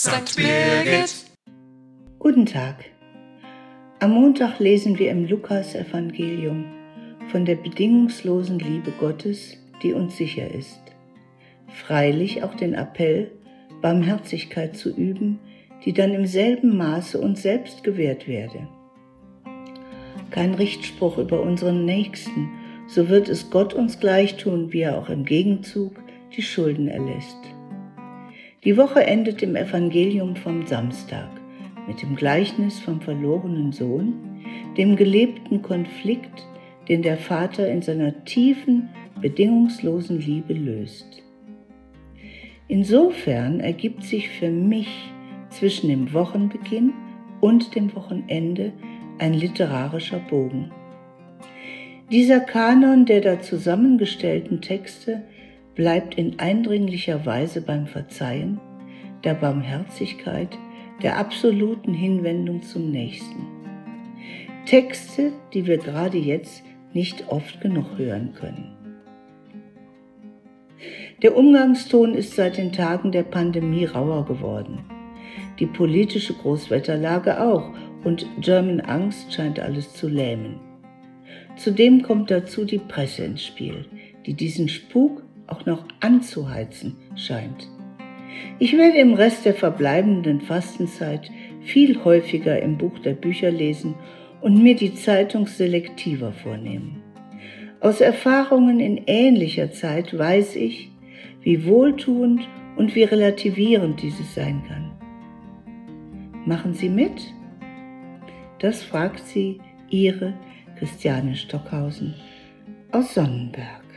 St. Birgit. Guten Tag. Am Montag lesen wir im Lukas-Evangelium von der bedingungslosen Liebe Gottes, die uns sicher ist. Freilich auch den Appell, Barmherzigkeit zu üben, die dann im selben Maße uns selbst gewährt werde. Kein Richtspruch über unseren Nächsten, so wird es Gott uns gleich tun, wie er auch im Gegenzug die Schulden erlässt. Die Woche endet im Evangelium vom Samstag mit dem Gleichnis vom verlorenen Sohn, dem gelebten Konflikt, den der Vater in seiner tiefen, bedingungslosen Liebe löst. Insofern ergibt sich für mich zwischen dem Wochenbeginn und dem Wochenende ein literarischer Bogen. Dieser Kanon der da zusammengestellten Texte bleibt in eindringlicher Weise beim Verzeihen, der Barmherzigkeit, der absoluten Hinwendung zum Nächsten. Texte, die wir gerade jetzt nicht oft genug hören können. Der Umgangston ist seit den Tagen der Pandemie rauer geworden. Die politische Großwetterlage auch und German Angst scheint alles zu lähmen. Zudem kommt dazu die Presse ins Spiel, die diesen Spuk auch noch anzuheizen scheint. Ich werde im Rest der verbleibenden Fastenzeit viel häufiger im Buch der Bücher lesen und mir die Zeitung selektiver vornehmen. Aus Erfahrungen in ähnlicher Zeit weiß ich, wie wohltuend und wie relativierend dieses sein kann. Machen Sie mit? Das fragt sie Ihre Christiane Stockhausen aus Sonnenberg.